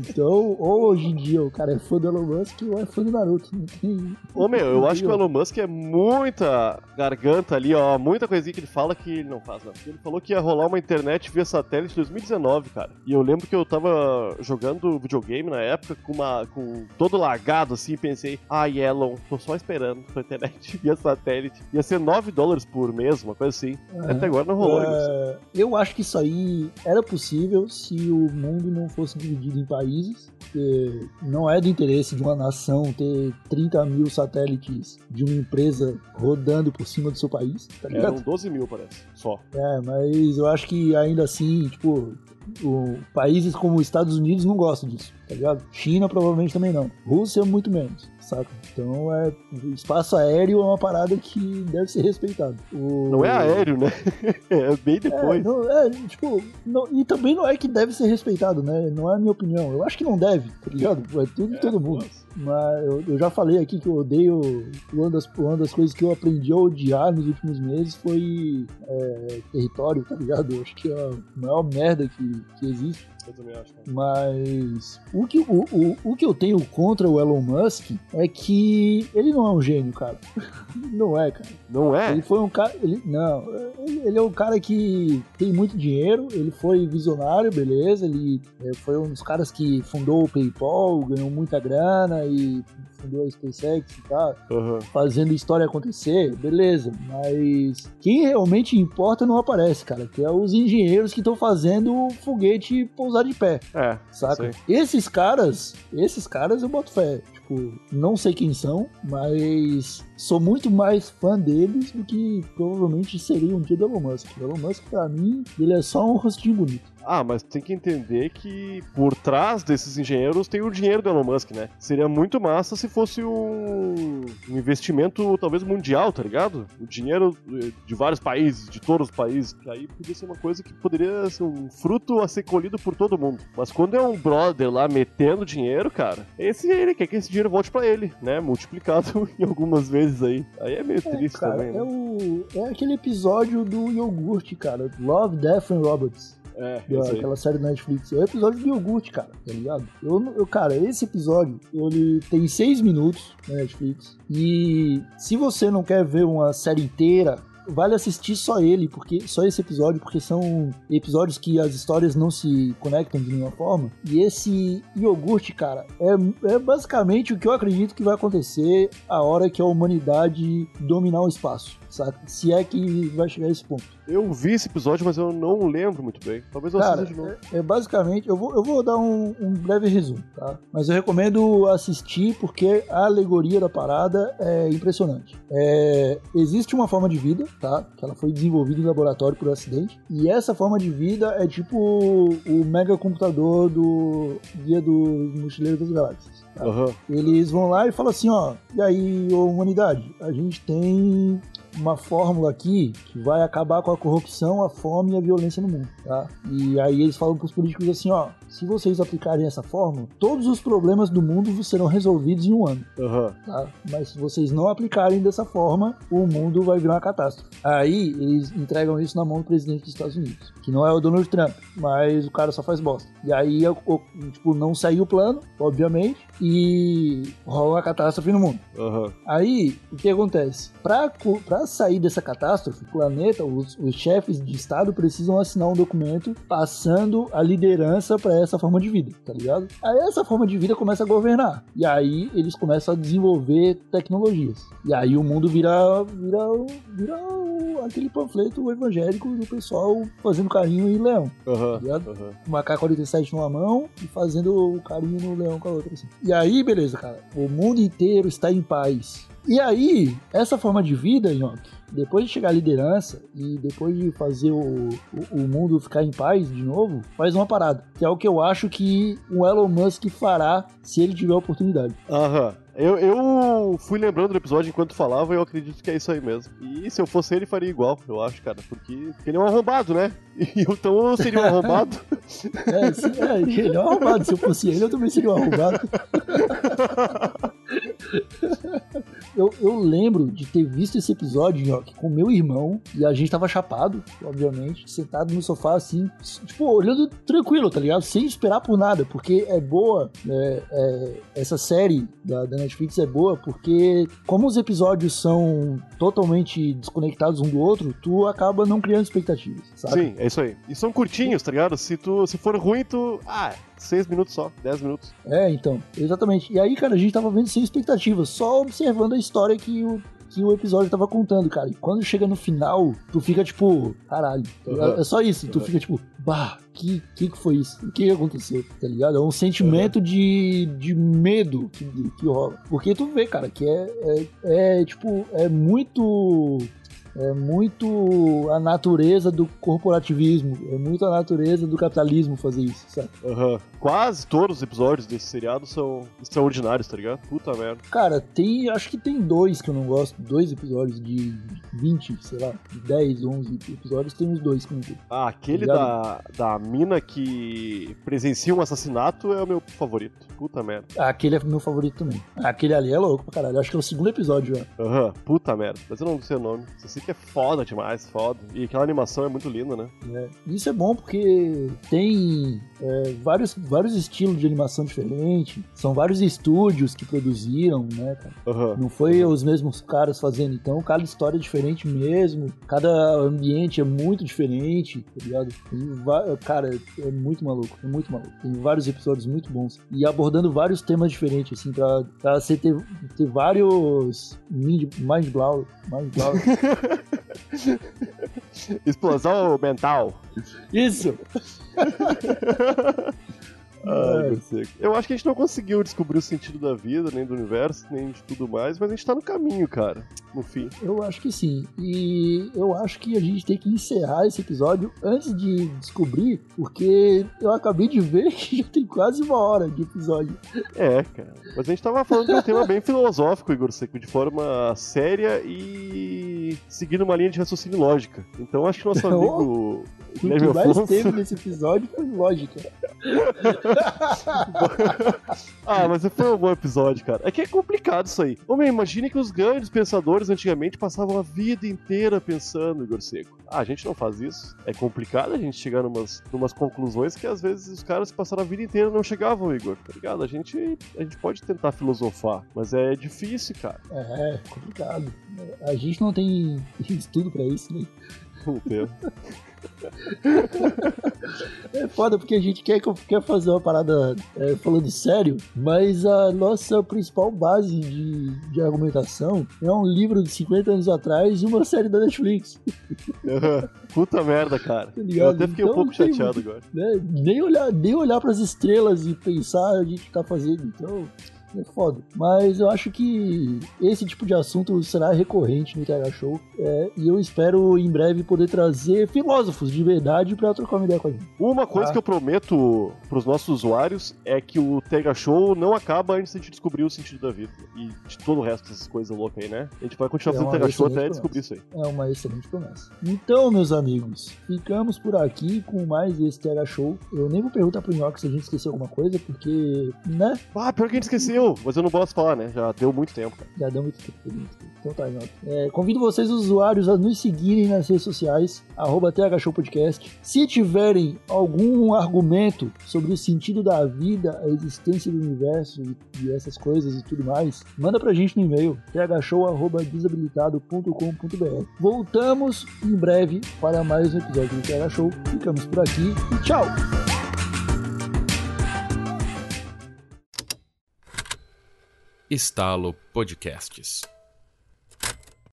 Então, ou hoje em dia o cara é fã do Elon Musk ou é fã do Naruto. Não tem. Ô meu, eu não acho que o Elon Musk é muita garganta ali, ó. Muita coisinha que ele fala que ele não faz, né? Ele falou que ia rolar uma internet via satélite em 2019, cara. E eu lembro que eu tava jogando videogame na época com uma. com todo lagado assim, e pensei, ai, Elon, tô só esperando pra internet [laughs] via satélite. Ia ser 9 dólares por mês, uma coisa assim. Aham. Até agora não rolou? É, eu acho que isso aí era possível se o mundo não fosse dividido em países. Porque não é do interesse de uma nação ter 30 mil satélites de uma empresa rodando por cima do seu país, tá ligado? Eram 12 mil, parece. Só. É, mas eu acho que ainda assim, tipo, o- países como os Estados Unidos não gostam disso, tá ligado? China provavelmente também não. Rússia muito menos, saca? Então é. Espaço aéreo é uma parada que deve ser respeitado. O- Não é aéreo, né? [laughs] é bem É, depois. não- é, tipo, não- e também não é que deve ser respeitado, né? Não é a minha opinião. Eu acho que não deve, tá ligado? É tudo de todo mundo. Mas eu, eu já falei aqui que eu odeio. Uma das, uma das coisas que eu aprendi a odiar nos últimos meses foi é, território, tá ligado? Eu acho que é a maior merda que, que existe. Eu também acho, cara. Mas o que, o, o, o que eu tenho contra o Elon Musk é que ele não é um gênio, cara. [laughs] Não é, cara. Não é? Ele foi um cara. Ele, não, ele, ele é um cara que tem muito dinheiro, ele foi visionário, beleza. Ele é, foi um dos caras que fundou o PayPal, ganhou muita grana e fundou a SpaceX e tal, Aham. fazendo história acontecer, beleza. Mas quem realmente importa não aparece, cara. Que é os engenheiros que estão fazendo o foguete pousar de pé. É, Saca? Esses caras, esses caras eu boto fé. Tipo, não sei quem são, mas sou muito mais fã deles do que provavelmente seria um dia do Elon Musk. O Elon Musk, pra mim, ele é só um rostinho bonito. Ah, mas tem que entender que por trás desses engenheiros tem o dinheiro do Elon Musk, né? Seria muito massa se fosse um, um investimento talvez mundial, tá ligado? O dinheiro de vários países, de todos os países. Que aí podia ser uma coisa que poderia ser um fruto a ser colhido por todo mundo. Mas quando é um brother lá metendo dinheiro, cara, esse ele quer que esse dinheiro volte pra ele, né? Multiplicado [laughs] em algumas vezes aí. Aí é meio É, triste cara, também, é, né? o, é aquele episódio do iogurte, cara. Love, Death and Robots. É, aquela série da Netflix. É o episódio do iogurte, cara, tá ligado? Eu, eu, cara, esse episódio, ele tem seis minutos na Netflix. E se você não quer ver uma série inteira, vale assistir só ele, porque só esse episódio, porque são episódios que as histórias não se conectam de nenhuma forma. E esse iogurte, cara, é, é basicamente o que eu acredito que vai acontecer a hora que a humanidade dominar o espaço, saca? Se é que vai chegar a esse ponto. Eu vi esse episódio, mas eu não lembro muito bem. Talvez eu Cara, assista de novo. é, é basicamente, eu vou, eu vou dar um, um breve resumo, tá? Mas eu recomendo assistir porque a alegoria da parada é impressionante. É, existe uma forma de vida, tá? Que ela foi desenvolvida em laboratório por acidente. E essa forma de vida é tipo o mega computador do Guia do Mochileiro das Galáxias. tá? Aham. Eles vão lá e falam assim, ó, e aí, humanidade, a gente tem uma fórmula aqui que vai acabar com a corrupção, a fome e a violência no mundo, tá? E aí eles falam pros políticos assim, ó, se vocês aplicarem essa fórmula, todos os problemas do mundo serão resolvidos em um ano, Aham. tá? Mas se vocês não aplicarem dessa forma, o mundo vai virar uma catástrofe. Aí eles entregam isso na mão do presidente dos Estados Unidos, que não é o Donald Trump, mas o cara só faz bosta. E aí, o- tipo, não saiu o plano, obviamente, e rola uma catástrofe no mundo. Aham. Aí, o que acontece? Pra, co- pra sair dessa catástrofe, o planeta, os, os chefes de Estado precisam assinar um documento passando a liderança pra essa forma de vida, tá ligado? Aí essa forma de vida começa a governar. E aí eles começam a desenvolver tecnologias. E aí o mundo vira, vira, vira aquele panfleto evangélico do pessoal fazendo carinho em leão Aham. tá com uma K-47 numa mão e fazendo o carinho no leão com a outra. Assim. E aí, beleza, cara. O mundo inteiro está em paz. E aí, essa forma de vida, Nhoque, depois de chegar à liderança e depois de fazer o, o, o mundo ficar em paz de novo, faz uma parada. Que é o que eu acho que o Elon Musk fará se ele tiver oportunidade. Aham. Eu, eu fui lembrando do episódio enquanto falava e eu acredito que é isso aí mesmo. E se eu fosse ele, faria igual, eu acho, cara. Porque, porque ele é um arrombado, né? [laughs] E então eu seria um arrombado. [laughs] É, sim, é, ele é um arrombado. Se eu fosse ele, eu também seria um arrombado. [laughs] Eu, eu lembro de ter visto esse episódio, Nhoque, com meu irmão, e a gente tava chapado, obviamente, sentado no sofá, assim, tipo, olhando tranquilo, tá ligado? Sem esperar por nada, porque é boa, é, é, essa série da, da Netflix é boa, porque como os episódios são totalmente desconectados um do outro, tu acaba não criando expectativas, sabe? Sim, é isso aí. E são curtinhos, tá ligado? Se, tu, se for ruim, tu. Ah, seis minutos só, dez minutos. É, então, exatamente. E aí, cara, a gente tava vendo sem expectativa, só observando a história que o, que o episódio tava contando, cara. E quando chega no final, tu fica tipo, caralho. Uhum. É só isso, tu Uhum. fica tipo, bah, que, que que foi isso? O que aconteceu? Tá ligado? É um sentimento de, de medo que, que rola. Porque tu vê, cara, que é, é, é tipo, é muito. É muito a natureza do corporativismo, é muito a natureza do capitalismo fazer isso, sabe? Aham. Quase todos os episódios desse seriado são extraordinários, tá ligado? Puta merda. Cara, tem. Acho que tem dois que eu não gosto. Dois episódios de, 20, sei lá, 10, 11 episódios, tem uns dois que não vi. Ah, aquele Obrigado. da, da mina que presencia um assassinato é o meu favorito. Puta merda. Aquele é meu favorito também. Aquele ali é louco pra caralho. Acho que é o segundo episódio já. Aham, puta merda. Mas eu não sei o nome. Só sei que é foda demais, foda. E aquela animação é muito linda, né? É, Isso é bom porque tem é, vários, vários estilos de animação diferentes. São vários estúdios que produziram, né? Aham. Não foi os mesmos caras fazendo, então cada história é diferente mesmo, cada ambiente é muito diferente, tá ligado? Cara, é muito maluco, é muito maluco. Tem vários episódios muito bons e abordando vários temas diferentes, assim, pra, pra você ter, ter vários mind, mind blow, mind blow. [laughs] Explosão mental. Isso! [laughs] Ai, É. Gorseco. Eu acho que a gente não conseguiu descobrir o sentido da vida, nem do universo, nem de tudo mais, mas a gente tá no caminho, cara. No fim. Eu acho que sim. E eu acho que a gente tem que encerrar esse episódio antes de descobrir, porque eu acabei de ver [laughs] que já tem quase uma hora de episódio. É, cara. Mas a gente tava falando de um tema bem filosófico, Igor Seco, de forma séria e seguindo uma linha de raciocínio lógica. Então acho que nosso [laughs] amigo O que mais Afonso. teve nesse episódio foi lógica. [laughs] [laughs] Ah, mas foi um bom episódio, cara. É que é complicado isso aí. Homem, imagine que os grandes pensadores antigamente passavam a vida inteira pensando, Igor Seco. Ah, a gente não faz isso. É complicado a gente chegar numas, numas conclusões que às vezes os caras passaram a vida inteira e não chegavam, Igor. Tá ligado? A gente, a gente pode tentar filosofar, mas é difícil, cara. É, complicado. A gente não tem [laughs] estudo pra isso, né? Não tem. [laughs] É foda porque a gente quer, quer fazer uma parada é, falando sério, mas a nossa principal base de, de argumentação é um livro de 50 anos atrás e uma série da Netflix. [laughs] Puta merda, cara. Tá? Eu até fiquei um Então, pouco tem chateado agora. né? Nem olhar, nem olhar para as estrelas e pensar a gente tá fazendo. Então, é foda. Mas eu acho que esse tipo de assunto será recorrente no TH Show. é, e eu espero em breve poder trazer filósofos de verdade para trocar uma ideia com a gente. Uma coisa Ah. que eu prometo pros nossos usuários é que o Tega Show não acaba antes de a gente descobrir o sentido da vida. E de todo o resto dessas coisas loucas aí, né? A gente vai continuar É fazendo uma Tega Show até descobrir isso aí. É uma excelente promessa. Então, meus amigos, ficamos por aqui com mais esse TH Show. Eu nem vou perguntar pro Nhoque se a gente esqueceu alguma coisa, porque, né? Ah, pior que a gente esqueceu, mas eu não posso falar, né? Já deu muito tempo, cara. Já deu muito tempo. Então tá, Nhoque. É, convido vocês, usuários, a nos seguirem nas redes sociais, arroba TH Show Podcast. Se tiverem algum argumento sobre o sentido da vida, a existência do universo e, e essas coisas e tudo mais, manda pra gente no e-mail thshow.desabilitado.com.br. Voltamos em breve para mais um episódio do TH Show. Ficamos por aqui e tchau! Estalo Podcasts.